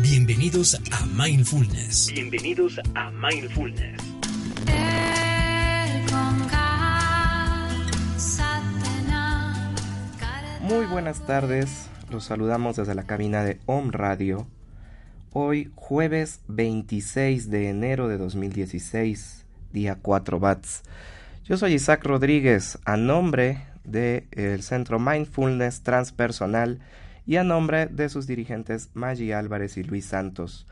Bienvenidos a Mindfulness. Bienvenidos a Mindfulness. Muy buenas tardes, los saludamos desde la cabina de Om Radio. Hoy jueves 26 de enero de 2016, día 4 bats. Yo soy Isaac Rodríguez, a nombre del el Centro Mindfulness Transpersonal y a nombre de sus dirigentes Maggi Álvarez y Luis Santos.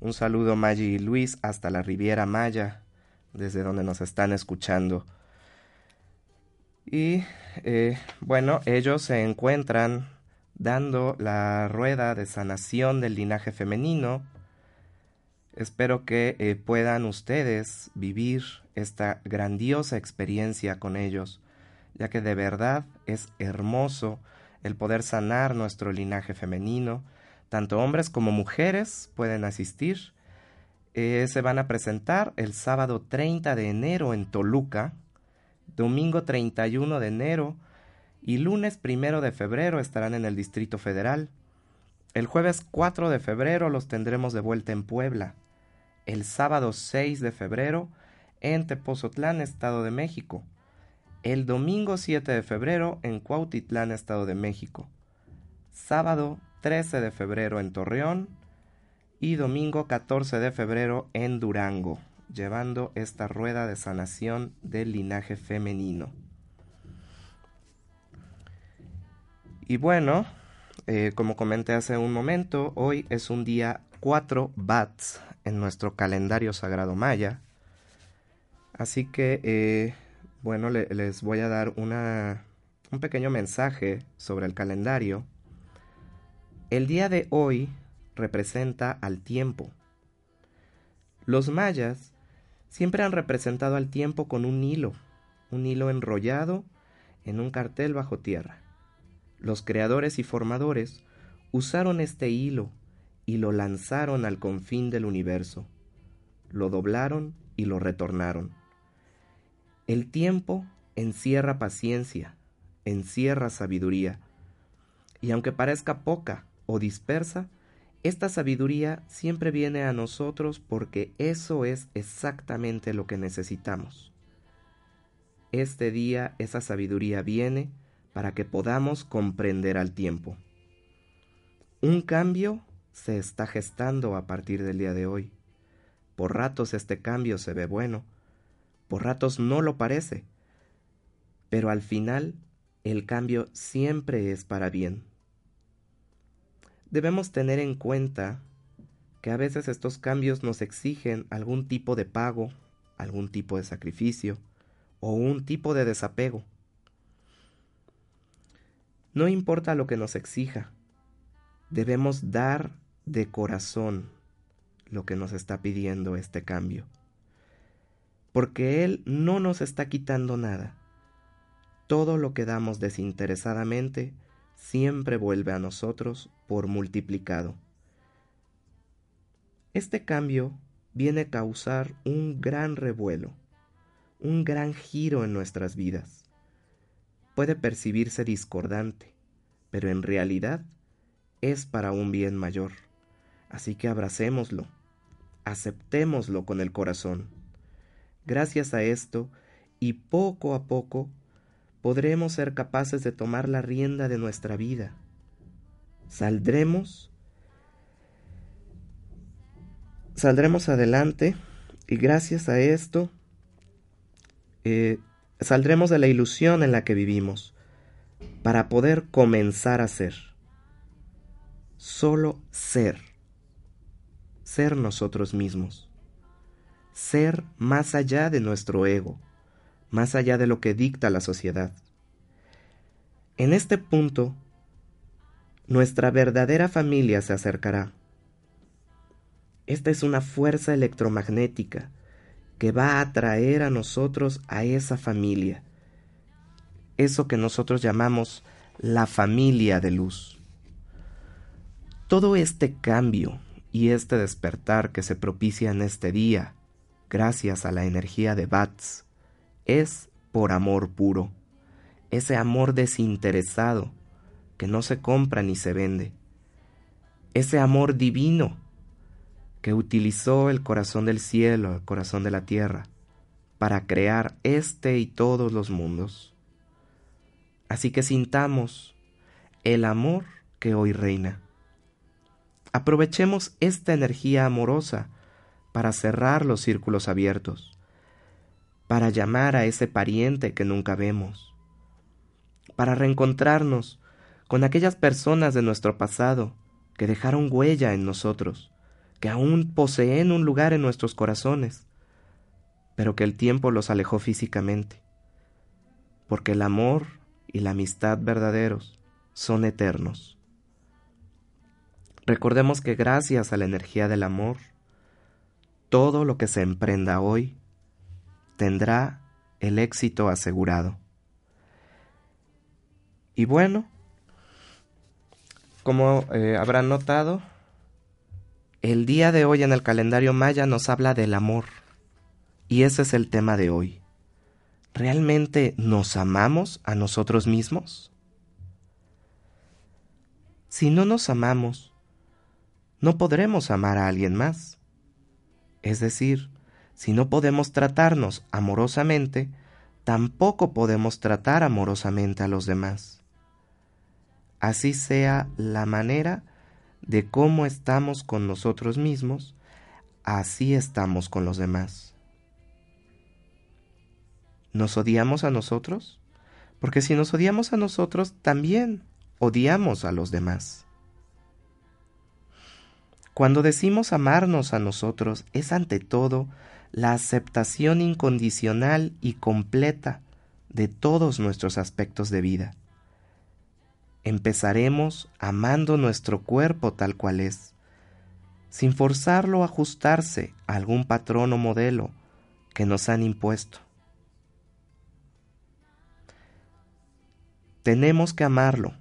Un saludo Maggi y Luis hasta la Riviera Maya, desde donde nos están escuchando. Y eh, bueno, ellos se encuentran dando la rueda de sanación del linaje femenino. Espero que eh, puedan ustedes vivir esta grandiosa experiencia con ellos, ya que de verdad es hermoso el poder sanar nuestro linaje femenino. Tanto hombres como mujeres pueden asistir. Eh, se van a presentar el sábado 30 de enero en Toluca, domingo 31 de enero y lunes 1 de febrero estarán en el Distrito Federal. El jueves 4 de febrero los tendremos de vuelta en Puebla. El sábado 6 de febrero en Tepozotlán, Estado de México el domingo 7 de febrero en Cuautitlán, Estado de México, sábado 13 de febrero en Torreón y domingo 14 de febrero en Durango, llevando esta rueda de sanación del linaje femenino. Y bueno, eh, como comenté hace un momento, hoy es un día 4 bats en nuestro calendario sagrado maya. Así que eh, bueno, les voy a dar una, un pequeño mensaje sobre el calendario. El día de hoy representa al tiempo. Los mayas siempre han representado al tiempo con un hilo, un hilo enrollado en un cartel bajo tierra. Los creadores y formadores usaron este hilo y lo lanzaron al confín del universo. Lo doblaron y lo retornaron. El tiempo encierra paciencia, encierra sabiduría, y aunque parezca poca o dispersa, esta sabiduría siempre viene a nosotros porque eso es exactamente lo que necesitamos. Este día esa sabiduría viene para que podamos comprender al tiempo. Un cambio se está gestando a partir del día de hoy. Por ratos este cambio se ve bueno, por ratos no lo parece, pero al final el cambio siempre es para bien. Debemos tener en cuenta que a veces estos cambios nos exigen algún tipo de pago, algún tipo de sacrificio o un tipo de desapego. No importa lo que nos exija, debemos dar de corazón lo que nos está pidiendo este cambio porque Él no nos está quitando nada. Todo lo que damos desinteresadamente siempre vuelve a nosotros por multiplicado. Este cambio viene a causar un gran revuelo, un gran giro en nuestras vidas. Puede percibirse discordante, pero en realidad es para un bien mayor. Así que abracémoslo, aceptémoslo con el corazón. Gracias a esto, y poco a poco, podremos ser capaces de tomar la rienda de nuestra vida. Saldremos, saldremos adelante Y gracias a esto, eh, saldremos de la ilusión en la que vivimos para poder comenzar a ser. Solo ser. Ser nosotros mismos. Ser más allá de nuestro ego, más allá de lo que dicta la sociedad. En este punto, nuestra verdadera familia se acercará. Esta es una fuerza electromagnética que va a atraer a nosotros a esa familia, eso que nosotros llamamos la familia de luz. Todo este cambio y este despertar que se propicia en este día, gracias a la energía de Bats, es por amor puro, ese amor desinteresado que no se compra ni se vende, ese amor divino que utilizó el corazón del cielo, el corazón de la tierra, para crear este y todos los mundos. Así que sintamos el amor que hoy reina. Aprovechemos esta energía amorosa para cerrar los círculos abiertos, para llamar a ese pariente que nunca vemos, para reencontrarnos con aquellas personas de nuestro pasado que dejaron huella en nosotros, que aún poseen un lugar en nuestros corazones, pero que el tiempo los alejó físicamente, porque el amor y la amistad verdaderos son eternos. Recordemos que gracias a la energía del amor, todo lo que se emprenda hoy tendrá el éxito asegurado. Y bueno, como eh, habrán notado, el día de hoy en el calendario maya nos habla del amor. Y ese es el tema de hoy. ¿Realmente nos amamos a nosotros mismos? Si no nos amamos, no podremos amar a alguien más. Es decir, si no podemos tratarnos amorosamente, tampoco podemos tratar amorosamente a los demás. Así sea la manera de cómo estamos con nosotros mismos, así estamos con los demás. ¿Nos odiamos a nosotros? Porque si nos odiamos a nosotros, también odiamos a los demás. Cuando decimos amarnos a nosotros, es ante todo la aceptación incondicional y completa de todos nuestros aspectos de vida empezaremos amando nuestro cuerpo tal cual es, sin forzarlo a ajustarse a algún patrón o modelo que nos han impuesto. Tenemos que amarlo,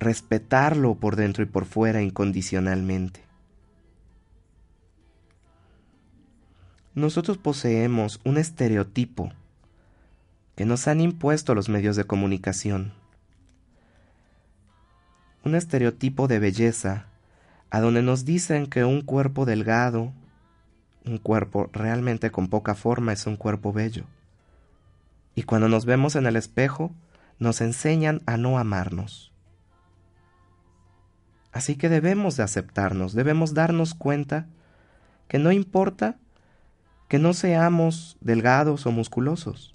respetarlo por dentro y por fuera incondicionalmente. Nosotros poseemos un estereotipo que nos han impuesto los medios de comunicación un estereotipo de belleza, a donde nos dicen que un cuerpo delgado, un cuerpo realmente con poca forma es un cuerpo bello. Y cuando nos vemos en el espejo, nos enseñan a no amarnos. Así que debemos de aceptarnos, debemos darnos cuenta que no importa que no seamos delgados o musculosos,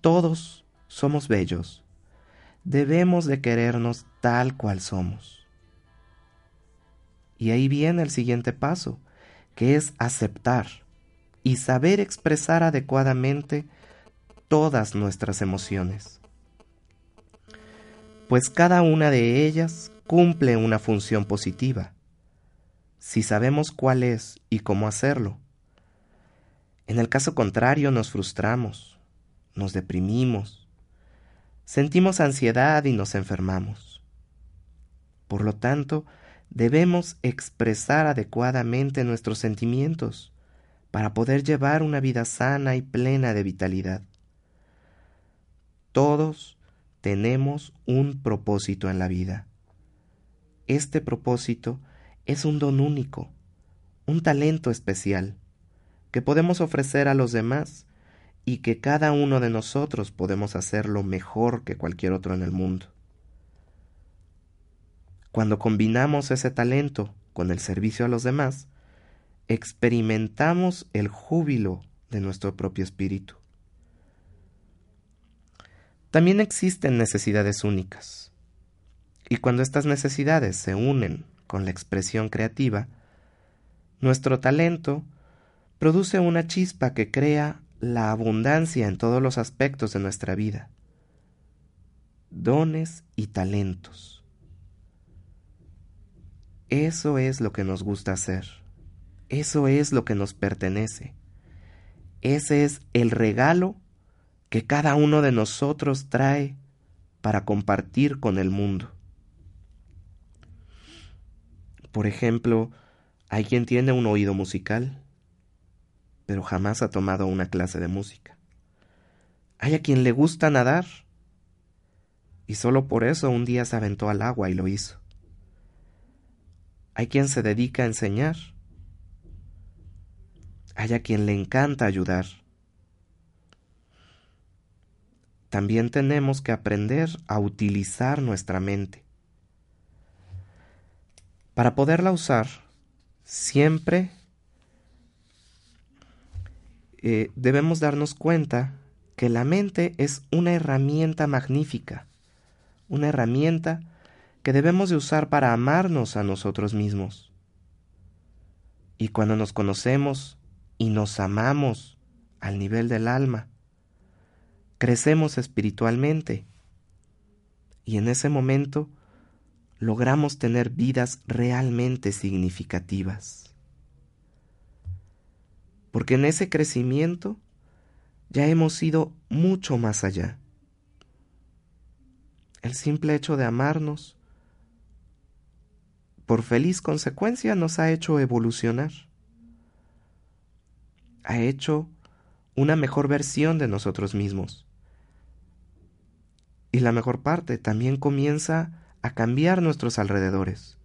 todos somos bellos debemos de querernos tal cual somos. Y ahí viene el siguiente paso, que es aceptar y saber expresar adecuadamente todas nuestras emociones. Pues cada una de ellas cumple una función positiva, si sabemos cuál es y cómo hacerlo. En el caso contrario nos frustramos, nos deprimimos, sentimos ansiedad y nos enfermamos. Por lo tanto, debemos expresar adecuadamente nuestros sentimientos para poder llevar una vida sana y plena de vitalidad. Todos tenemos un propósito en la vida. Este propósito es un don único, un talento especial, que podemos ofrecer a los demás y que cada uno de nosotros podemos hacerlo mejor que cualquier otro en el mundo. Cuando combinamos ese talento con el servicio a los demás, experimentamos el júbilo de nuestro propio espíritu. También existen necesidades únicas, y cuando estas necesidades se unen con la expresión creativa, nuestro talento produce una chispa que crea la abundancia en todos los aspectos de nuestra vida, dones y talentos. Eso es lo que nos gusta hacer, eso es lo que nos pertenece, ese es el regalo que cada uno de nosotros trae para compartir con el mundo. Por ejemplo, hay quien tiene un oído musical, pero jamás ha tomado una clase de música. Hay a quien le gusta nadar, y solo por eso un día se aventó al agua y lo hizo. Hay quien se dedica a enseñar, hay a quien le encanta ayudar. También tenemos que aprender a utilizar nuestra mente. Para poderla usar, siempre eh, debemos darnos cuenta que la mente es una herramienta magnífica, una herramienta que debemos de usar para amarnos a nosotros mismos. Y cuando nos conocemos y nos amamos al nivel del alma, crecemos espiritualmente y en ese momento logramos tener vidas realmente significativas. Porque en ese crecimiento ya hemos ido mucho más allá. El simple hecho de amarnos, por feliz consecuencia, nos ha hecho evolucionar ha hecho una mejor versión de nosotros mismos. Y la mejor parte también comienza a cambiar nuestros alrededores.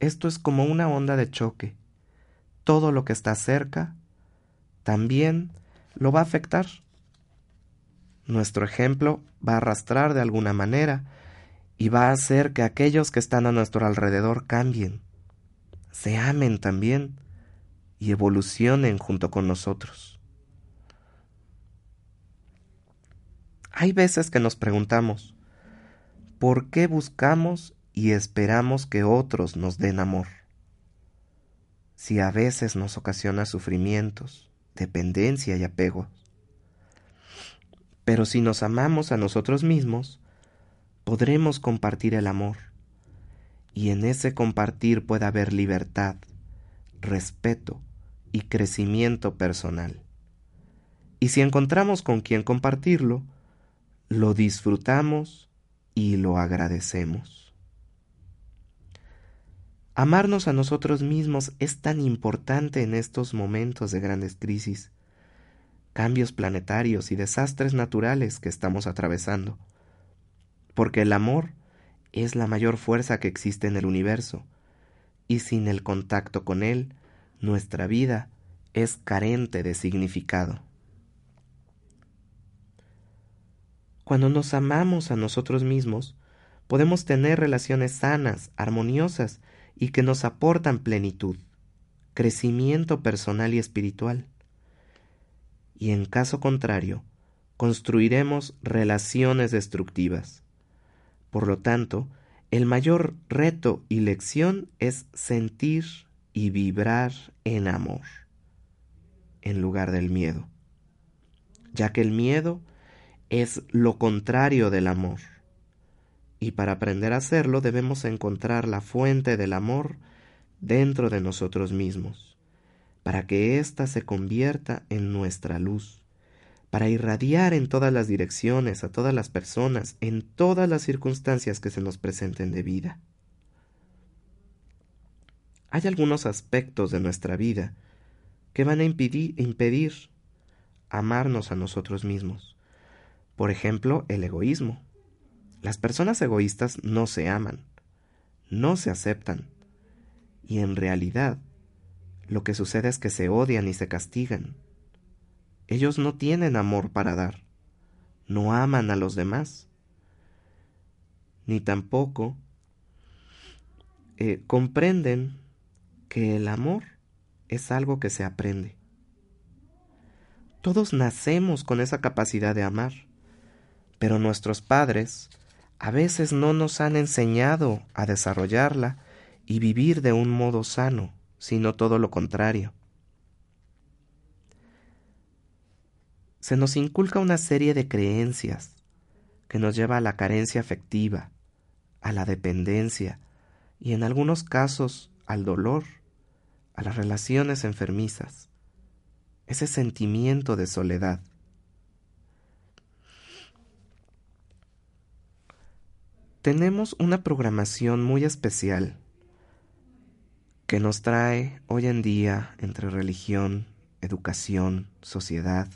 Esto es como una onda de choque. Todo lo que está cerca también lo va a afectar. Nuestro ejemplo va a arrastrar de alguna manera y va a hacer que aquellos que están a nuestro alrededor cambien, se amen también y evolucionen junto con nosotros. Hay veces que nos preguntamos, ¿por qué buscamos y esperamos que otros nos den amor? Si a veces nos ocasiona sufrimientos, dependencia y apego. Pero si nos amamos a nosotros mismos, podremos compartir el amor, y en ese compartir puede haber libertad, respeto, y crecimiento personal. Y si encontramos con quien compartirlo, lo disfrutamos y lo agradecemos. Amarnos a nosotros mismos es tan importante en estos momentos de grandes crisis, cambios planetarios y desastres naturales que estamos atravesando, porque el amor es la mayor fuerza que existe en el universo, y sin el contacto con él nuestra vida es carente de significado. Cuando nos amamos a nosotros mismos, podemos tener relaciones sanas, armoniosas y que nos aportan plenitud, crecimiento personal y espiritual. Y en caso contrario, construiremos relaciones destructivas. Por lo tanto, el mayor reto y lección es sentir y vibrar en amor en lugar del miedo, ya que el miedo es lo contrario del amor. Y para aprender a hacerlo debemos encontrar la fuente del amor dentro de nosotros mismos, para que ésta se convierta en nuestra luz, para irradiar en todas las direcciones, a todas las personas, en todas las circunstancias que se nos presenten de vida. Hay algunos aspectos de nuestra vida que van a impedir, impedir amarnos a nosotros mismos. Por ejemplo, el egoísmo. Las personas egoístas no se aman, no se aceptan, y en realidad lo que sucede es que se odian y se castigan. Ellos no tienen amor para dar, no aman a los demás, ni tampoco eh, comprenden que el amor es algo que se aprende, Todos nacemos con esa capacidad de amar, pero nuestros padres a veces no nos han enseñado a desarrollarla y vivir de un modo sano, sino todo lo contrario. Se nos inculca una serie de creencias que nos lleva a la carencia afectiva, a la dependencia y en algunos casos al dolor, a las relaciones enfermizas, ese sentimiento de soledad. Tenemos una programación muy especial que nos trae hoy en día entre religión, educación, sociedad,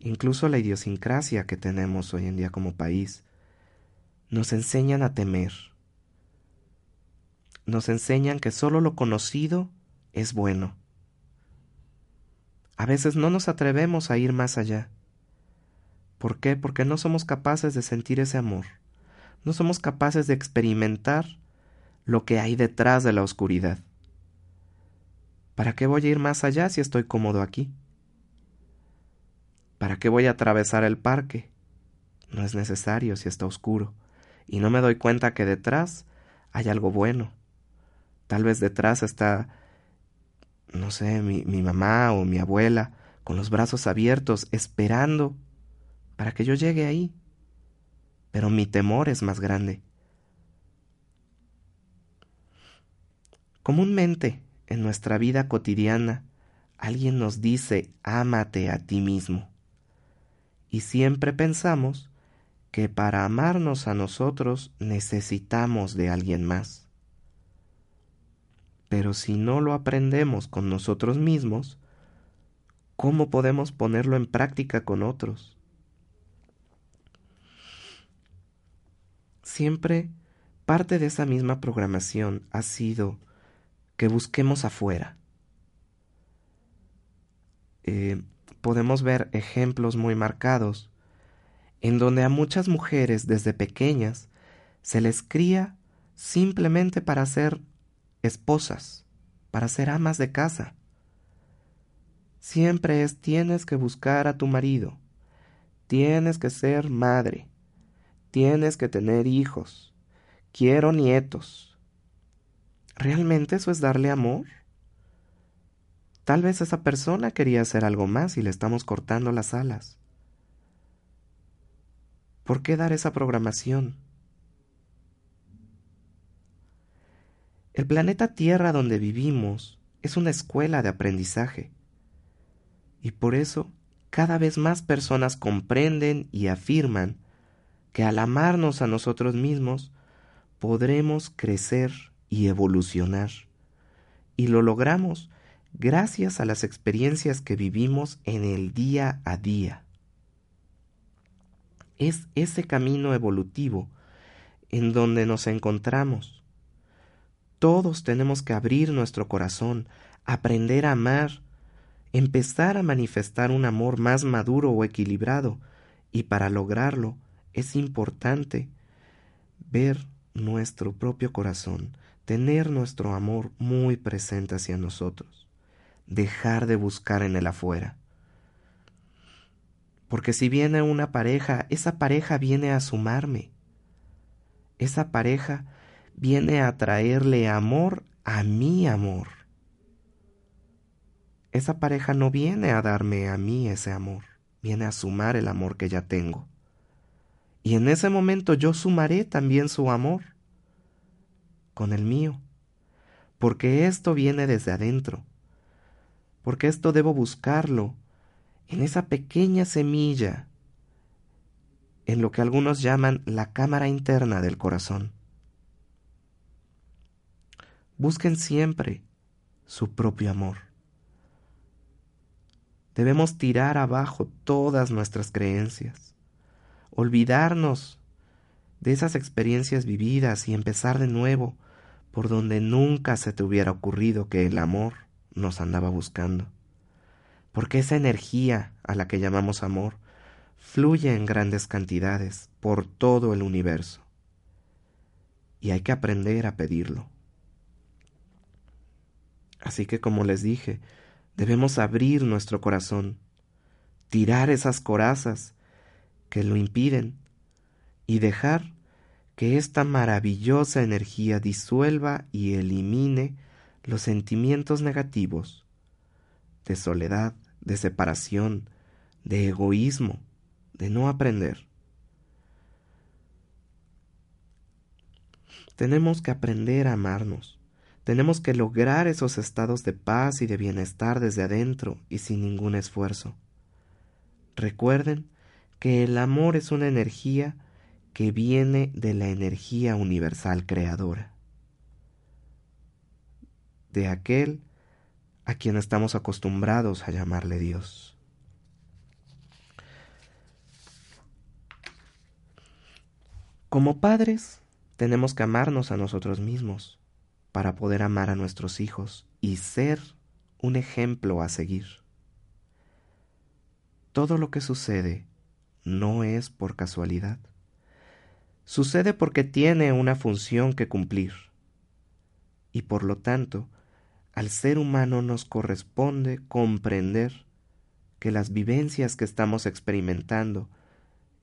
incluso la idiosincrasia que tenemos hoy en día como país, nos enseñan a temer. Nos enseñan que solo lo conocido es bueno. A veces no nos atrevemos a ir más allá. ¿Por qué? Porque no somos capaces de sentir ese amor. No somos capaces de experimentar lo que hay detrás de la oscuridad. ¿Para qué voy a ir más allá si estoy cómodo aquí? ¿Para qué voy a atravesar el parque? No es necesario si está oscuro, y no me doy cuenta que detrás hay algo bueno. Tal vez detrás está, no sé, mi, mamá o mi abuela, con los brazos abiertos, esperando para que yo llegue ahí. Pero mi temor es más grande. Comúnmente, en nuestra vida cotidiana, alguien nos dice, ámate a ti mismo y siempre pensamos que para amarnos a nosotros necesitamos de alguien más. Pero si no lo aprendemos con nosotros mismos, ¿cómo podemos ponerlo en práctica con otros? Siempre parte de esa misma programación ha sido que busquemos afuera. Eh, podemos ver ejemplos muy marcados en donde a muchas mujeres desde pequeñas se les cría simplemente para ser esposas, para ser amas de casa. Siempre es tienes que buscar a tu marido, tienes que ser madre, tienes que tener hijos, quiero nietos. ¿Realmente eso es darle amor? Tal vez esa persona quería hacer algo más y le estamos cortando las alas. ¿Por qué dar esa programación? El planeta Tierra donde vivimos es una escuela de aprendizaje. Y por eso cada vez más personas comprenden y afirman que al amarnos a nosotros mismos podremos crecer y evolucionar. Y lo logramos gracias a las experiencias que vivimos en el día a día. Es ese camino evolutivo en donde nos encontramos. Todos tenemos que abrir nuestro corazón, aprender a amar, empezar a manifestar un amor más maduro o equilibrado, y para lograrlo es importante ver nuestro propio corazón, tener nuestro amor muy presente hacia nosotros dejar de buscar en el afuera. Porque si viene una pareja, esa pareja viene a sumarme. Esa pareja viene a traerle amor a mi amor. Esa pareja no viene a darme a mí ese amor, viene a sumar el amor que ya tengo. Y en ese momento yo sumaré también su amor con el mío, porque esto viene desde adentro porque esto debo buscarlo en esa pequeña semilla, en lo que algunos llaman la cámara interna del corazón. Busquen siempre su propio amor. Debemos tirar abajo todas nuestras creencias, olvidarnos de esas experiencias vividas y empezar de nuevo por donde nunca se te hubiera ocurrido que el amor nos andaba buscando. Porque esa energía a la que llamamos amor fluye en grandes cantidades por todo el universo. Y hay que aprender a pedirlo. Así que como les dije, debemos abrir nuestro corazón, tirar esas corazas que lo impiden y dejar que esta maravillosa energía disuelva y elimine los sentimientos negativos de soledad, de separación, de egoísmo, de no aprender. Tenemos que aprender a amarnos. Tenemos que lograr esos estados de paz y de bienestar desde adentro y sin ningún esfuerzo. Recuerden que el amor es una energía que viene de la energía universal creadora, de aquel a quien estamos acostumbrados a llamarle Dios. Como padres, tenemos que amarnos a nosotros mismos para poder amar a nuestros hijos y ser un ejemplo a seguir. Todo lo que sucede no es por casualidad. Sucede porque tiene una función que cumplir. Y por lo tanto, al ser humano nos corresponde comprender que las vivencias que estamos experimentando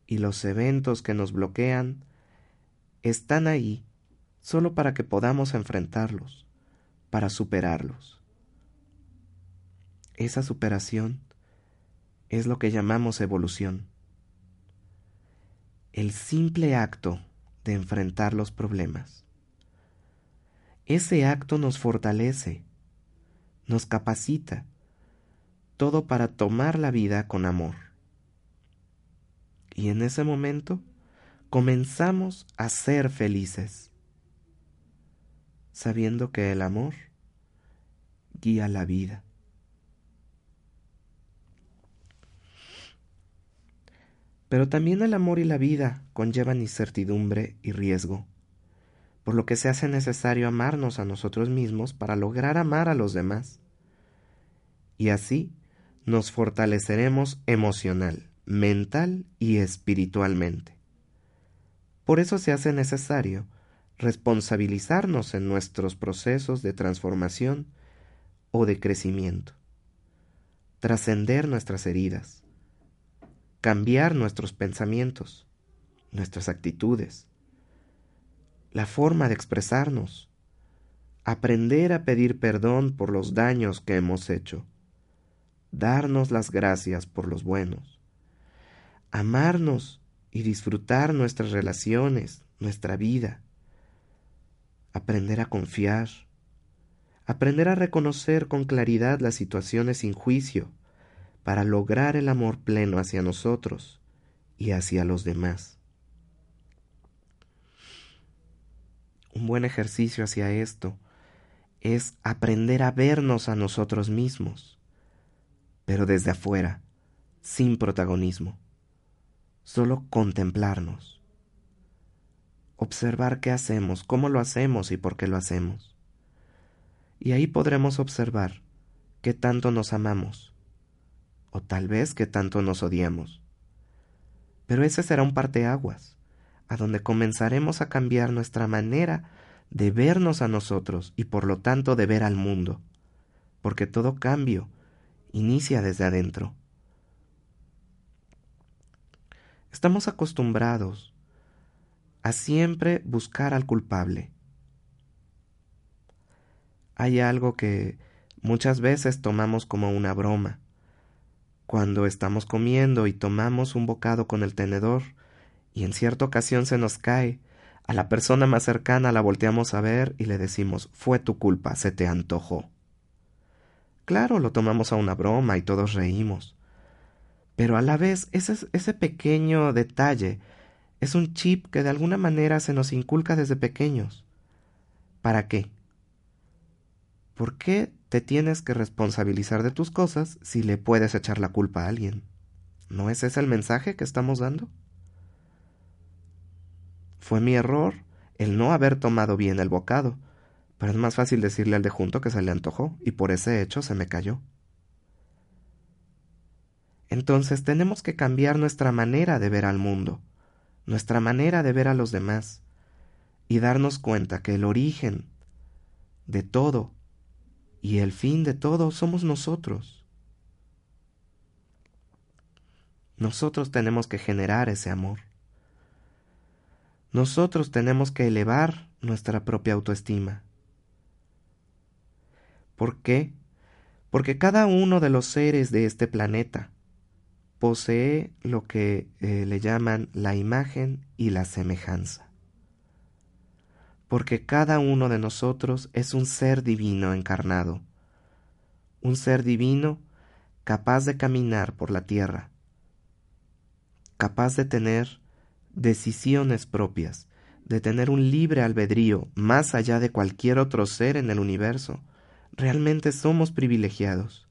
y los eventos que nos bloquean están ahí solo para que podamos enfrentarlos, para superarlos. Esa superación es lo que llamamos evolución. El simple acto de enfrentar los problemas. Ese acto nos fortalece, nos capacita, todo para tomar la vida con amor. Y en ese momento, comenzamos a ser felices, sabiendo que el amor guía la vida. Pero también el amor y la vida conllevan incertidumbre y riesgo, por lo que se hace necesario amarnos a nosotros mismos para lograr amar a los demás. Y así nos fortaleceremos emocional, mental y espiritualmente. Por eso se hace necesario responsabilizarnos en nuestros procesos de transformación o de crecimiento, trascender nuestras heridas, cambiar nuestros pensamientos, nuestras actitudes, la forma de expresarnos, aprender a pedir perdón por los daños que hemos hecho, darnos las gracias por los buenos, amarnos y disfrutar nuestras relaciones, nuestra vida. Aprender a confiar. Aprender a reconocer con claridad las situaciones sin juicio para lograr el amor pleno hacia nosotros y hacia los demás. Un buen ejercicio hacia esto es aprender a vernos a nosotros mismos, pero desde afuera, sin protagonismo solo contemplarnos, observar qué hacemos, cómo lo hacemos y por qué lo hacemos. Y ahí podremos observar qué tanto nos amamos, o tal vez qué tanto nos odiamos. Pero ese será un parteaguas, a donde comenzaremos a cambiar nuestra manera de vernos a nosotros y por lo tanto de ver al mundo, porque todo cambio inicia desde adentro. Estamos acostumbrados a siempre buscar al culpable. Hay algo que muchas veces tomamos como una broma. Cuando estamos comiendo y tomamos un bocado con el tenedor y en cierta ocasión se nos cae, a la persona más cercana la volteamos a ver y le decimos fue tu culpa, se te antojó. Claro, lo tomamos a una broma y todos reímos. Pero a la vez ese, ese pequeño detalle es un chip que de alguna manera se nos inculca desde pequeños. ¿Para qué? ¿Por qué te tienes que responsabilizar de tus cosas si le puedes echar la culpa a alguien? ¿No es ese el mensaje que estamos dando? Fue mi error el no haber tomado bien el bocado, pero es más fácil decirle al de junto que se le antojó y por ese hecho se me cayó. Entonces tenemos que cambiar nuestra manera de ver al mundo, nuestra manera de ver a los demás, y darnos cuenta que el origen de todo y el fin de todo somos nosotros. Nosotros tenemos que generar ese amor. Nosotros tenemos que elevar nuestra propia autoestima. ¿Por qué? Porque cada uno de los seres de este planeta posee lo que eh, le llaman la imagen y la semejanza. Porque cada uno de nosotros es un ser divino encarnado, un ser divino capaz de caminar por la tierra, capaz de tener decisiones propias, de tener un libre albedrío más allá de cualquier otro ser en el universo. Realmente somos privilegiados.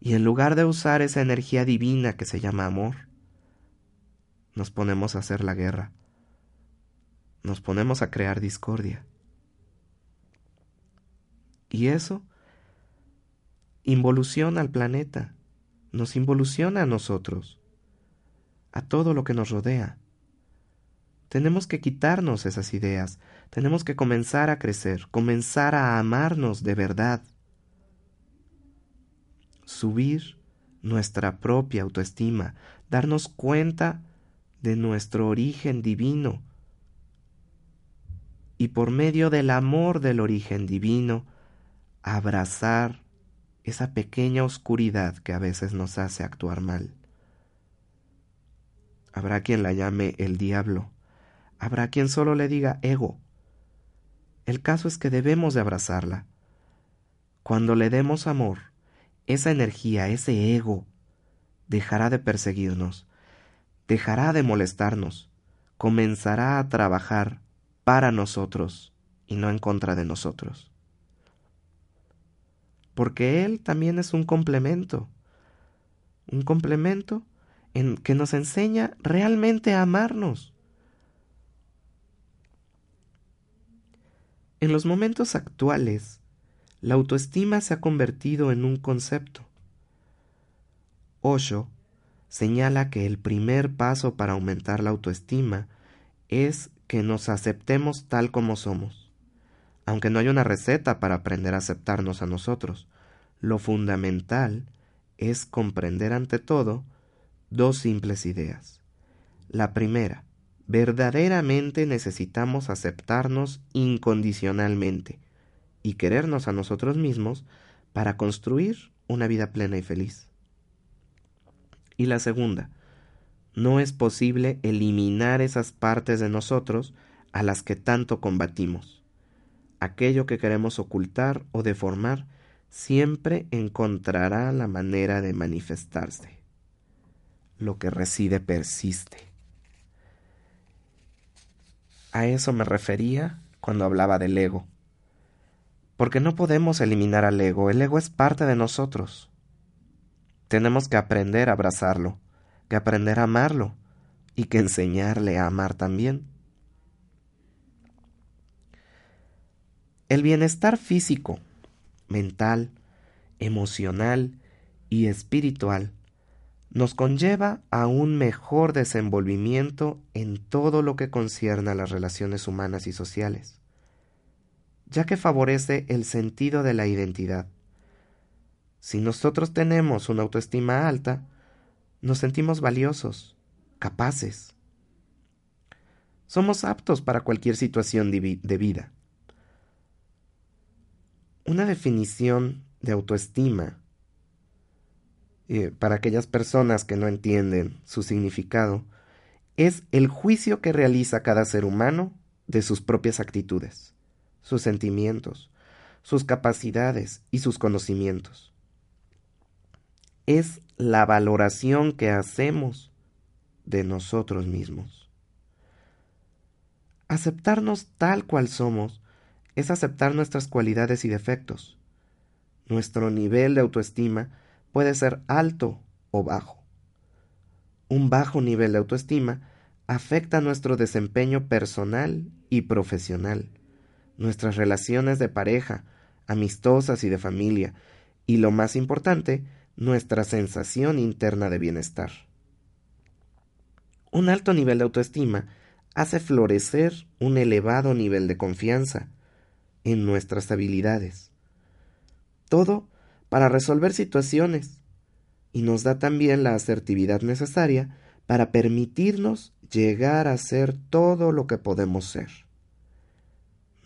Y en lugar de usar esa energía divina que se llama amor, nos ponemos a hacer la guerra. Nos ponemos a crear discordia. Y eso involuciona al planeta, nos involuciona a nosotros, a todo lo que nos rodea. Tenemos que quitarnos esas ideas, tenemos que comenzar a crecer, comenzar a amarnos de verdad, subir nuestra propia autoestima, darnos cuenta de nuestro origen divino y por medio del amor del origen divino, abrazar esa pequeña oscuridad que a veces nos hace actuar mal. Habrá quien la llame el diablo, habrá quien solo le diga ego. El caso es que debemos de abrazarla. Cuando le demos amor, esa energía, ese ego, dejará de perseguirnos, dejará de molestarnos, comenzará a trabajar para nosotros y no en contra de nosotros. Porque Él también es un complemento, un complemento en que nos enseña realmente a amarnos. En los momentos actuales, la autoestima se ha convertido en un concepto. Osho señala que el primer paso para aumentar la autoestima es que nos aceptemos tal como somos. Aunque no hay una receta para aprender a aceptarnos a nosotros, lo fundamental es comprender ante todo dos simples ideas. La primera, verdaderamente necesitamos aceptarnos incondicionalmente y querernos a nosotros mismos para construir una vida plena y feliz. Y la segunda, no es posible eliminar esas partes de nosotros a las que tanto combatimos. Aquello que queremos ocultar o deformar siempre encontrará la manera de manifestarse. Lo que reside persiste. A eso me refería cuando hablaba del ego. Porque no podemos eliminar al ego, el ego es parte de nosotros. Tenemos que aprender a abrazarlo, que aprender a amarlo y que enseñarle a amar también. El bienestar físico, mental, emocional y espiritual nos conlleva a un mejor desenvolvimiento en todo lo que concierne a las relaciones humanas y sociales, ya que favorece el sentido de la identidad. Si nosotros tenemos una autoestima alta, nos sentimos valiosos, capaces. Somos aptos para cualquier situación de vida. Una definición de autoestima eh, para aquellas personas que no entienden su significado, es el juicio que realiza cada ser humano de sus propias actitudes, sus sentimientos, sus capacidades y sus conocimientos. Es la valoración que hacemos de nosotros mismos. Aceptarnos tal cual somos es aceptar nuestras cualidades y defectos. Nuestro nivel de autoestima puede ser alto o bajo. Un bajo nivel de autoestima afecta nuestro desempeño personal y profesional, nuestras relaciones de pareja, amistosas y de familia, y lo más importante, nuestra sensación interna de bienestar. Un alto nivel de autoestima hace florecer un elevado nivel de confianza en nuestras habilidades. Todo para resolver situaciones y nos da también la asertividad necesaria para permitirnos llegar a ser todo lo que podemos ser.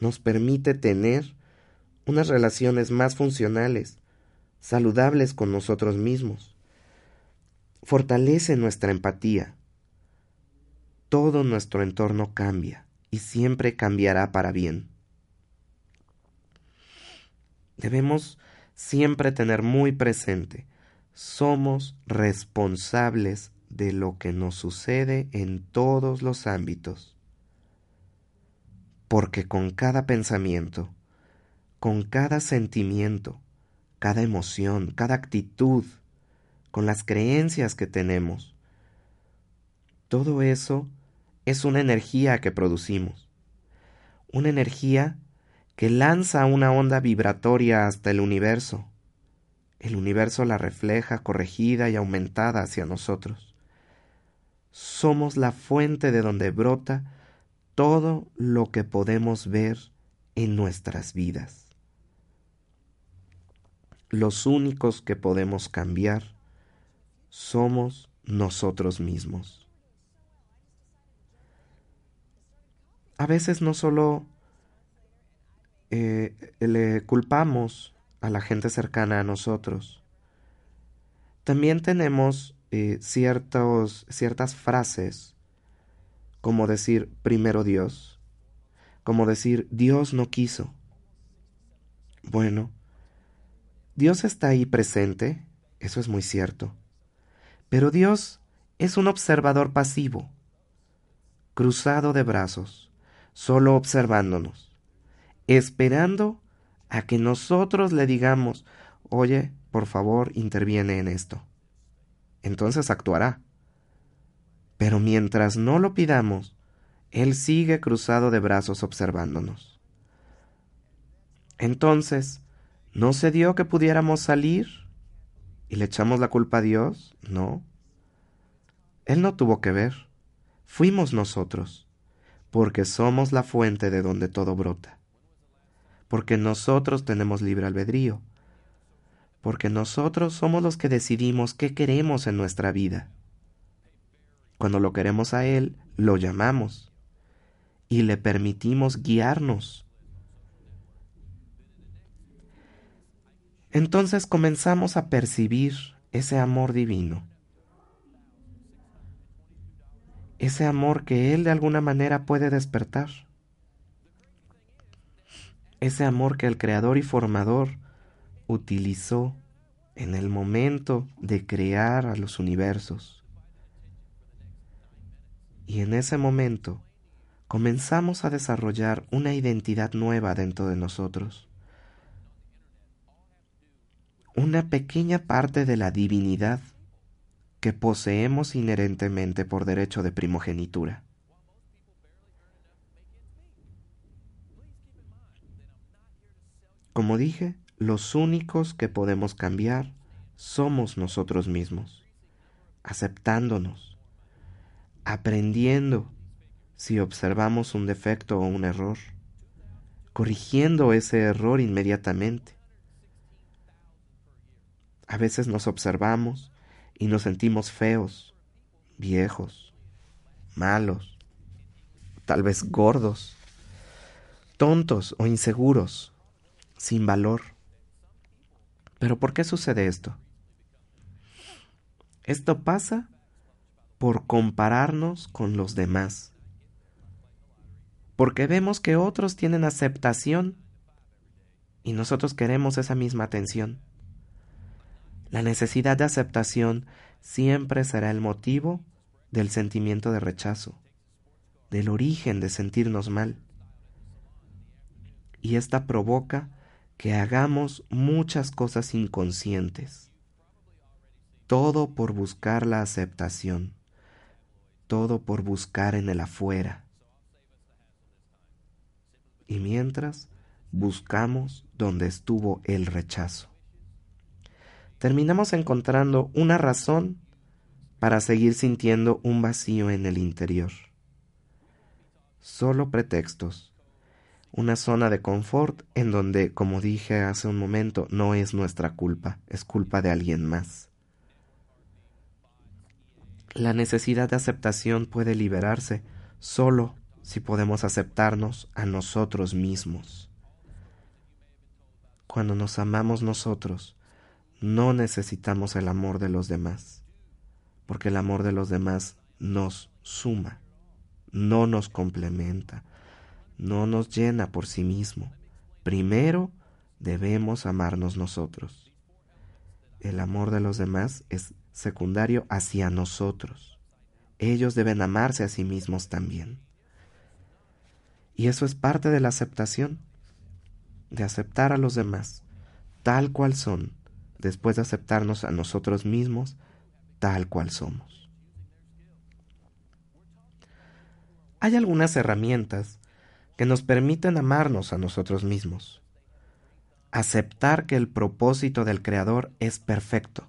Nos permite tener unas relaciones más funcionales, saludables con nosotros mismos. Fortalece nuestra empatía. Todo nuestro entorno cambia y siempre cambiará para bien. Debemos siempre tener muy presente, somos responsables de lo que nos sucede en todos los ámbitos. Porque con cada pensamiento, con cada sentimiento, cada emoción, cada actitud, con las creencias que tenemos, todo eso es una energía que producimos, una energía que lanza una onda vibratoria hasta el universo. El universo la refleja corregida y aumentada hacia nosotros somos la fuente de donde brota todo lo que podemos ver en nuestras vidas. Los únicos que podemos cambiar somos nosotros mismos. A veces no solo eh, le culpamos a la gente cercana a nosotros, también tenemos eh, ciertos, ciertas frases, como decir primero Dios, como decir Dios no quiso. Bueno, Dios está ahí presente, eso es muy cierto, pero Dios es un observador pasivo, cruzado de brazos, solo observándonos, esperando a que nosotros le digamos, oye, por favor, interviene en esto entonces actuará. Pero mientras no lo pidamos, Él sigue cruzado de brazos observándonos. Entonces, ¿no se dio que pudiéramos salir? ¿Y le echamos la culpa a Dios? No. Él no tuvo que ver. Fuimos nosotros, porque somos la fuente de donde todo brota. Porque nosotros tenemos libre albedrío porque nosotros somos los que decidimos qué queremos en nuestra vida. Cuando lo queremos a Él, lo llamamos y le permitimos guiarnos. Entonces comenzamos a percibir ese amor divino, ese amor que Él de alguna manera puede despertar, ese amor que el Creador y Formador utilizó en el momento de crear a los universos. Y en ese momento comenzamos a desarrollar una identidad nueva dentro de nosotros. Una pequeña parte de la divinidad que poseemos inherentemente por derecho de primogenitura. Como dije, los únicos que podemos cambiar somos nosotros mismos, aceptándonos, aprendiendo si observamos un defecto o un error, corrigiendo ese error inmediatamente. A veces nos observamos y nos sentimos feos, viejos, malos, tal vez gordos, tontos o inseguros, sin valor. Pero ¿por qué sucede esto? Esto pasa por compararnos con los demás. Porque vemos que otros tienen aceptación y nosotros queremos esa misma atención. La necesidad de aceptación siempre será el motivo del sentimiento de rechazo, del origen de sentirnos mal. Y esta provoca que hagamos muchas cosas inconscientes. Todo por buscar la aceptación. Todo por buscar en el afuera. Y mientras buscamos donde estuvo el rechazo. Terminamos encontrando una razón para seguir sintiendo un vacío en el interior. Solo pretextos una zona de confort en donde, como dije hace un momento, no es nuestra culpa, es culpa de alguien más. La necesidad de aceptación puede liberarse solo si podemos aceptarnos a nosotros mismos. Cuando nos amamos nosotros, no necesitamos el amor de los demás, porque el amor de los demás nos suma, no nos complementa, no nos llena por sí mismo. Primero debemos amarnos nosotros. El amor de los demás es secundario hacia nosotros. Ellos deben amarse a sí mismos también. Y eso es parte de la aceptación, de aceptar a los demás tal cual son, después de aceptarnos a nosotros mismos tal cual somos. Hay algunas herramientas que nos permiten amarnos a nosotros mismos. Aceptar que el propósito del Creador es perfecto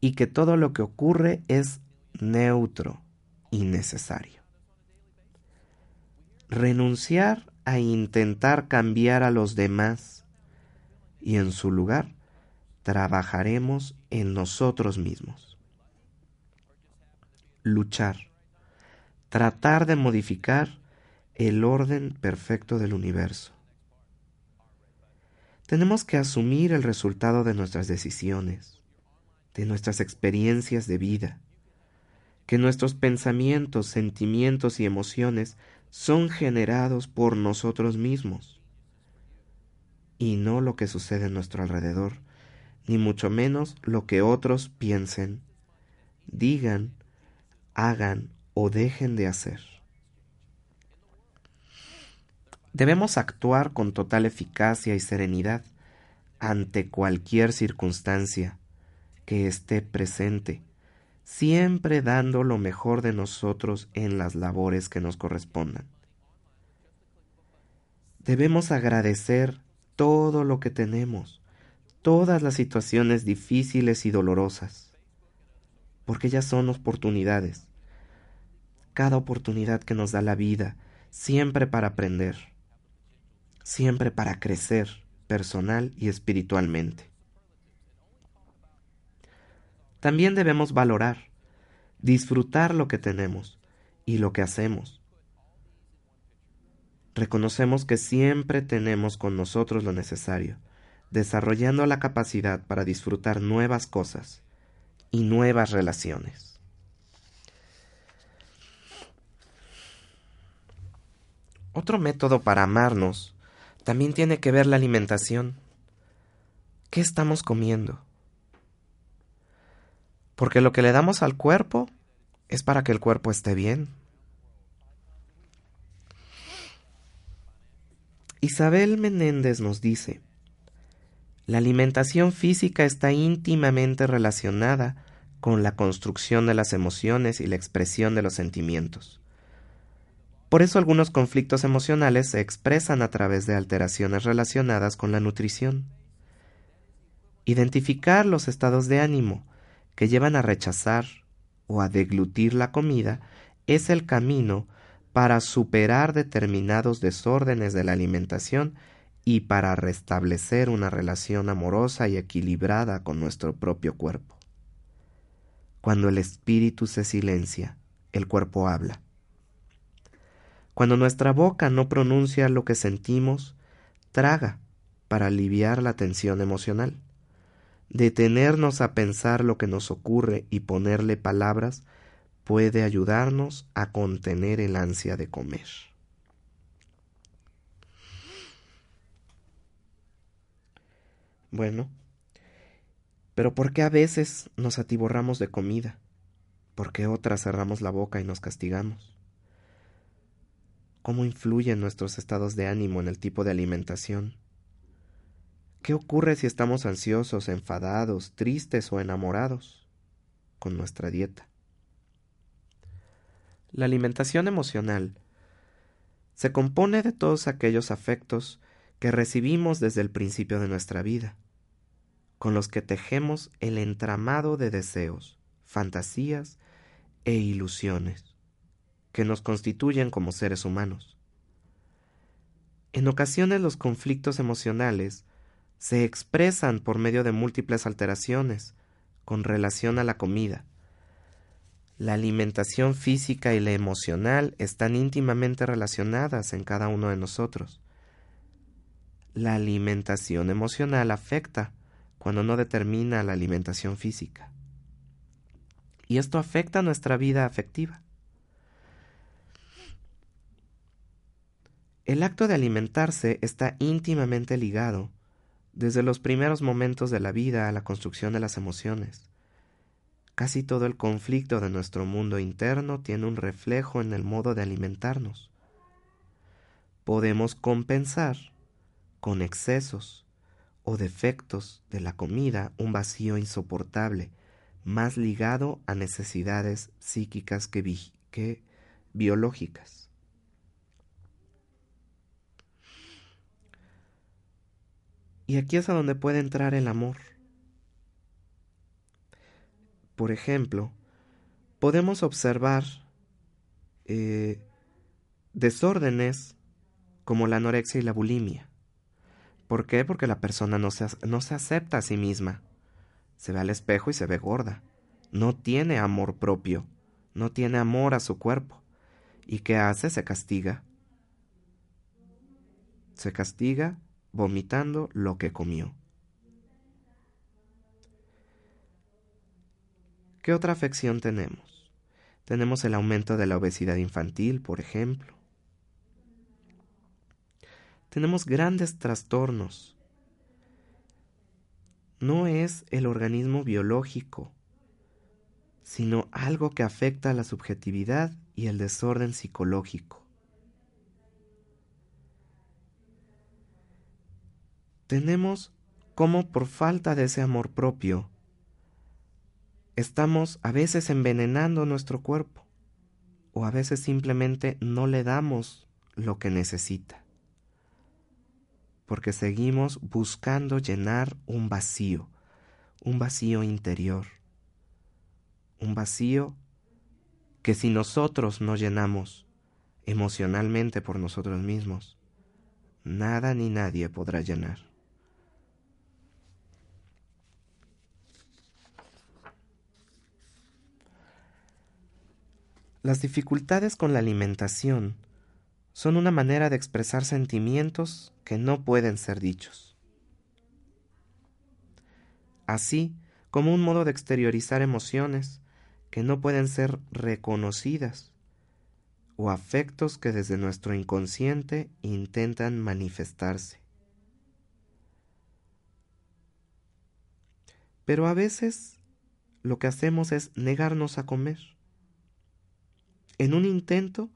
y que todo lo que ocurre es neutro y necesario. Renunciar a intentar cambiar a los demás y en su lugar trabajaremos en nosotros mismos. Luchar. Tratar de modificar el orden perfecto del universo. Tenemos que asumir el resultado de nuestras decisiones, de nuestras experiencias de vida, que nuestros pensamientos, sentimientos y emociones son generados por nosotros mismos y no lo que sucede en nuestro alrededor, ni mucho menos lo que otros piensen, digan, hagan o dejen de hacer. Debemos actuar con total eficacia y serenidad ante cualquier circunstancia que esté presente, siempre dando lo mejor de nosotros en las labores que nos correspondan. Debemos agradecer todo lo que tenemos, todas las situaciones difíciles y dolorosas, porque ya son oportunidades. Cada oportunidad que nos da la vida, siempre para aprender, siempre para crecer personal y espiritualmente. También debemos valorar, disfrutar lo que tenemos y lo que hacemos. Reconocemos que siempre tenemos con nosotros lo necesario, desarrollando la capacidad para disfrutar nuevas cosas y nuevas relaciones. Otro método para amarnos también tiene que ver la alimentación. ¿Qué estamos comiendo? Porque lo que le damos al cuerpo es para que el cuerpo esté bien. Isabel Menéndez nos dice, la alimentación física está íntimamente relacionada con la construcción de las emociones y la expresión de los sentimientos. Por eso algunos conflictos emocionales se expresan a través de alteraciones relacionadas con la nutrición. Identificar los estados de ánimo que llevan a rechazar o a deglutir la comida es el camino para superar determinados desórdenes de la alimentación y para restablecer una relación amorosa y equilibrada con nuestro propio cuerpo. Cuando el espíritu se silencia, el cuerpo habla. Cuando nuestra boca no pronuncia lo que sentimos, traga para aliviar la tensión emocional. Detenernos a pensar lo que nos ocurre y ponerle palabras puede ayudarnos a contener el ansia de comer. Bueno, pero ¿por qué a veces nos atiborramos de comida? ¿Por qué otras cerramos la boca y nos castigamos? cómo influyen nuestros estados de ánimo en el tipo de alimentación. ¿Qué ocurre si estamos ansiosos, enfadados, tristes o enamorados con nuestra dieta? La alimentación emocional se compone de todos aquellos afectos que recibimos desde el principio de nuestra vida, con los que tejemos el entramado de deseos, fantasías e ilusiones que nos constituyen como seres humanos. En ocasiones los conflictos emocionales se expresan por medio de múltiples alteraciones con relación a la comida. La alimentación física y la emocional están íntimamente relacionadas en cada uno de nosotros. La alimentación emocional afecta cuando no determina la alimentación física. Y esto afecta nuestra vida afectiva. El acto de alimentarse está íntimamente ligado desde los primeros momentos de la vida a la construcción de las emociones. Casi todo el conflicto de nuestro mundo interno tiene un reflejo en el modo de alimentarnos. Podemos compensar con excesos o defectos de la comida un vacío insoportable, más ligado a necesidades psíquicas que, biológicas. Y aquí es a donde puede entrar el amor. Por ejemplo, podemos observar eh, desórdenes como la anorexia y la bulimia. ¿Por qué? Porque la persona no se, no se acepta a sí misma. Se ve al espejo y se ve gorda. No tiene amor propio. No tiene amor a su cuerpo. ¿Y qué hace? Se castiga. Se castiga vomitando lo que comió. ¿Qué otra afección tenemos? Tenemos el aumento de la obesidad infantil, por ejemplo. Tenemos grandes trastornos. No es el organismo biológico, sino algo que afecta a la subjetividad y el desorden psicológico. tenemos como por falta de ese amor propio, estamos a veces envenenando nuestro cuerpo o a veces simplemente no le damos lo que necesita, porque seguimos buscando llenar un vacío, un vacío interior, un vacío que si nosotros no llenamos emocionalmente por nosotros mismos, nada ni nadie podrá llenar. Las dificultades con la alimentación son una manera de expresar sentimientos que no pueden ser dichos. Así como un modo de exteriorizar emociones que no pueden ser reconocidas o afectos que desde nuestro inconsciente intentan manifestarse. Pero a veces lo que hacemos es negarnos a comer en un intento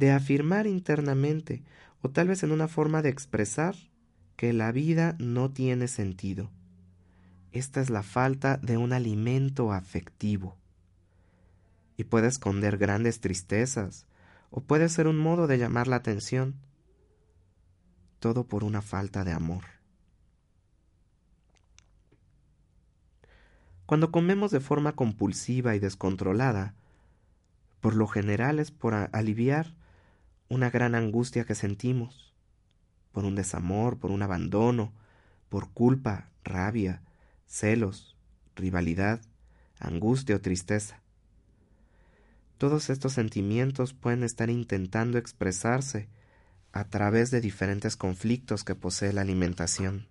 de afirmar internamente o tal vez en una forma de expresar que la vida no tiene sentido. Esta es la falta de un alimento afectivo. Y puede esconder grandes tristezas, o puede ser un modo de llamar la atención. Todo por una falta de amor. Cuando comemos de forma compulsiva y descontrolada, por lo general es por aliviar una gran angustia que sentimos, por un desamor, por un abandono, por culpa, rabia, celos, rivalidad, angustia o tristeza. Todos estos sentimientos pueden estar intentando expresarse a través de diferentes conflictos que posee la alimentación.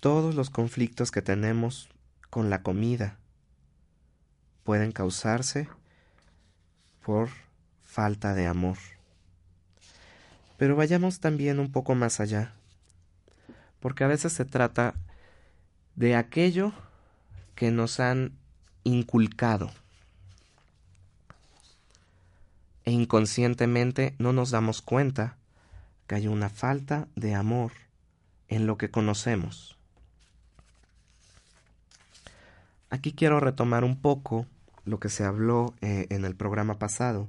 Todos los conflictos que tenemos con la comida pueden causarse por falta de amor. Pero vayamos también un poco más allá, porque a veces se trata de aquello que nos han inculcado e inconscientemente no nos damos cuenta que hay una falta de amor en lo que conocemos. Aquí quiero retomar un poco lo que se habló eh, en el programa pasado.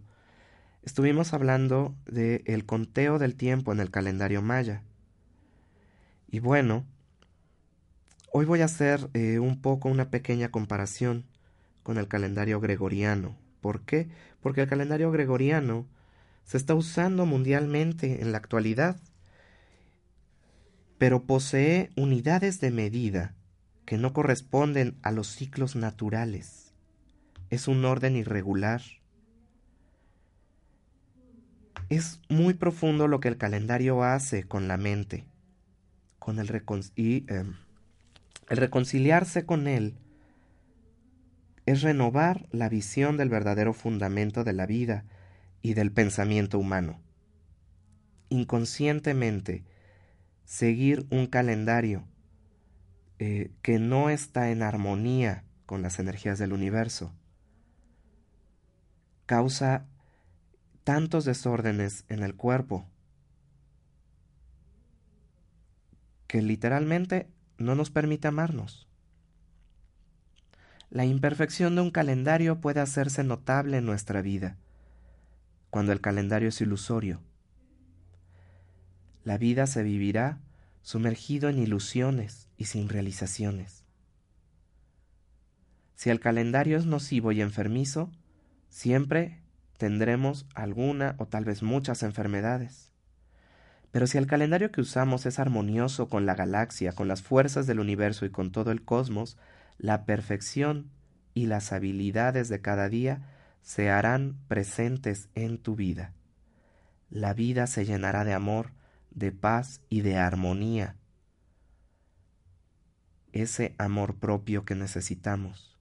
Estuvimos hablando del el conteo del tiempo en el calendario maya. Y bueno, hoy voy a hacer eh, un poco una pequeña comparación con el calendario gregoriano. ¿Por qué? Porque el calendario gregoriano se está usando mundialmente en la actualidad, pero posee unidades de medida que no corresponden a los ciclos naturales. Es un orden irregular. Es muy profundo lo que el calendario hace con la mente, con el, y, em, el reconciliarse con él es renovar la visión del verdadero fundamento de la vida y del pensamiento humano. Inconscientemente, seguir un calendario eh, que no está en armonía con las energías del universo causa tantos desórdenes en el cuerpo que literalmente no nos permite amarnos. La imperfección de un calendario puede hacerse notable en nuestra vida, cuando el calendario es ilusorio. La vida se vivirá sumergido en ilusiones y sin realizaciones. Si el calendario es nocivo y enfermizo, siempre tendremos alguna o tal vez muchas enfermedades. Pero si el calendario que usamos es armonioso con la galaxia, con las fuerzas del universo y con todo el cosmos, la perfección y las habilidades de cada día se harán presentes en tu vida. La vida se llenará de amor, de paz y de armonía. Ese amor propio que necesitamos.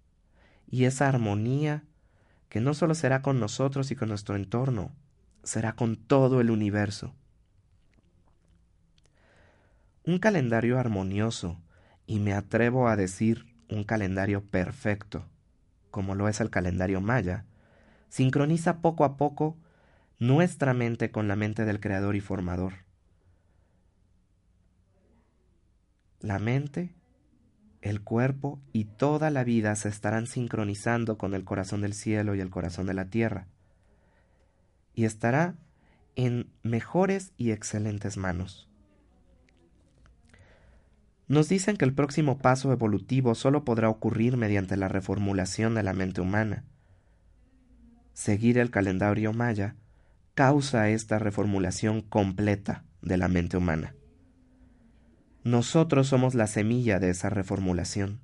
Y esa armonía que no solo será con nosotros y con nuestro entorno, será con todo el universo. Un calendario armonioso, y me atrevo a decir un calendario perfecto, como lo es el calendario maya, sincroniza poco a poco nuestra mente con la mente del Creador y Formador. La mente, el cuerpo y toda la vida se estarán sincronizando con el corazón del cielo y el corazón de la tierra, y estará en mejores y excelentes manos. Nos dicen que el próximo paso evolutivo solo podrá ocurrir mediante la reformulación de la mente humana. Seguir el calendario maya causa esta reformulación completa de la mente humana. Nosotros somos la semilla de esa reformulación.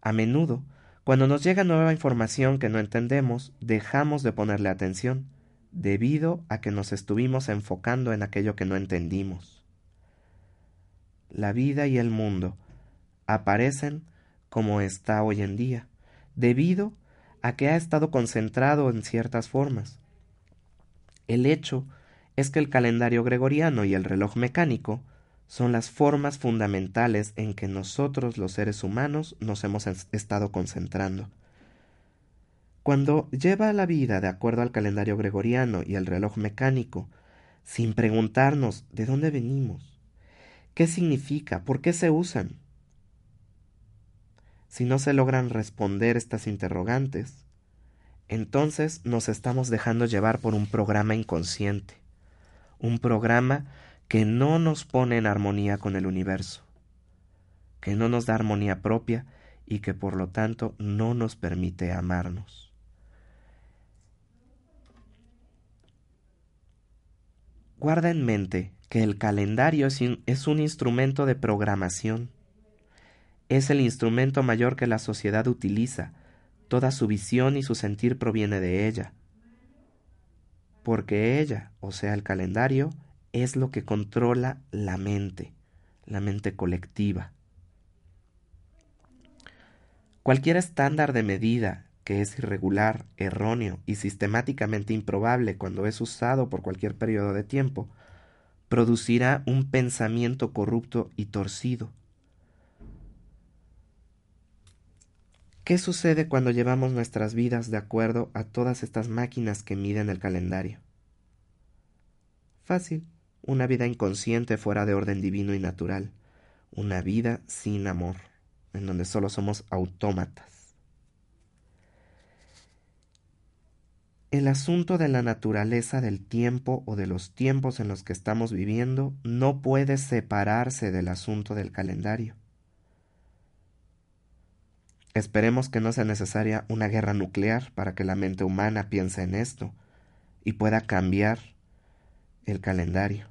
A menudo, cuando nos llega nueva información que no entendemos, dejamos de ponerle atención, debido a que nos estuvimos enfocando en aquello que no entendimos la vida y el mundo aparecen como está hoy en día, debido a que ha estado concentrado en ciertas formas. El hecho es que el calendario gregoriano y el reloj mecánico son las formas fundamentales en que nosotros los seres humanos nos hemos estado concentrando. Cuando lleva la vida de acuerdo al calendario gregoriano y el reloj mecánico, sin preguntarnos de dónde venimos, ¿Qué significa? ¿Por qué se usan? Si no se logran responder estas interrogantes, entonces nos estamos dejando llevar por un programa inconsciente, un programa que no nos pone en armonía con el universo, que no nos da armonía propia y que por lo tanto no nos permite amarnos. Guarda en mente que el calendario es un instrumento de programación. Es el instrumento mayor que la sociedad utiliza. Toda su visión y su sentir proviene de ella. Porque ella, o sea, el calendario, es lo que controla la mente, la mente colectiva. Cualquier estándar de medida que es irregular, erróneo y sistemáticamente improbable cuando es usado por cualquier periodo de tiempo, producirá un pensamiento corrupto y torcido. ¿Qué sucede cuando llevamos nuestras vidas de acuerdo a todas estas máquinas que miden el calendario? Fácil, una vida inconsciente fuera de orden divino y natural, una vida sin amor, en donde solo somos autómatas. El asunto de la naturaleza del tiempo o de los tiempos en los que estamos viviendo no puede separarse del asunto del calendario. Esperemos que no sea necesaria una guerra nuclear para que la mente humana piense en esto y pueda cambiar el calendario.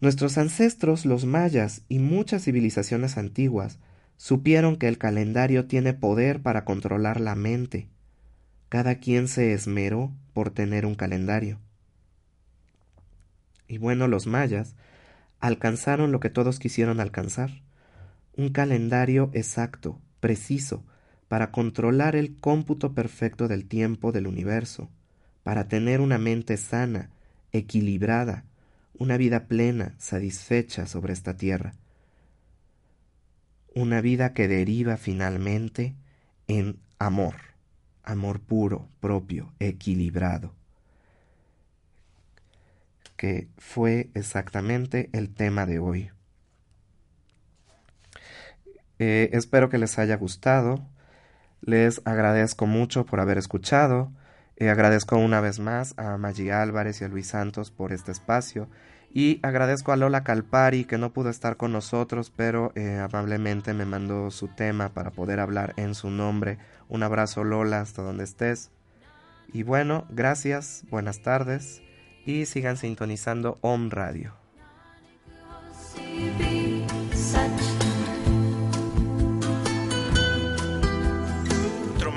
Nuestros ancestros, los mayas y muchas civilizaciones antiguas supieron que el calendario tiene poder para controlar la mente. Cada quien se esmeró por tener un calendario. Y bueno, los mayas alcanzaron lo que todos quisieron alcanzar, un calendario exacto, preciso, para controlar el cómputo perfecto del tiempo del universo, para tener una mente sana, equilibrada, una vida plena, satisfecha sobre esta tierra. Una vida que deriva finalmente en amor, amor puro, propio, equilibrado, que fue exactamente el tema de hoy. Eh, espero que les haya gustado. Les agradezco mucho por haber escuchado. Eh, agradezco una vez más a Maggie Álvarez y a Luis Santos por este espacio. Y agradezco a Lola Calpari que no pudo estar con nosotros, pero eh, amablemente me mandó su tema para poder hablar en su nombre. Un abrazo Lola hasta donde estés. Y bueno, gracias, buenas tardes y sigan sintonizando Om Radio.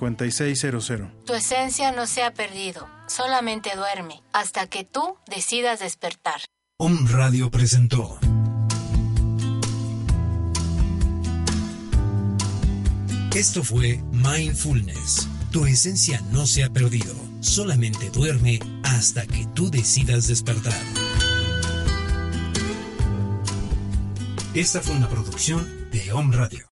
tu esencia no se ha perdido, solamente duerme, hasta que tú decidas despertar. Om Radio presentó. Esto fue Mindfulness. Tu esencia no se ha perdido, solamente duerme hasta que tú decidas despertar. Esta fue una producción de Om Radio.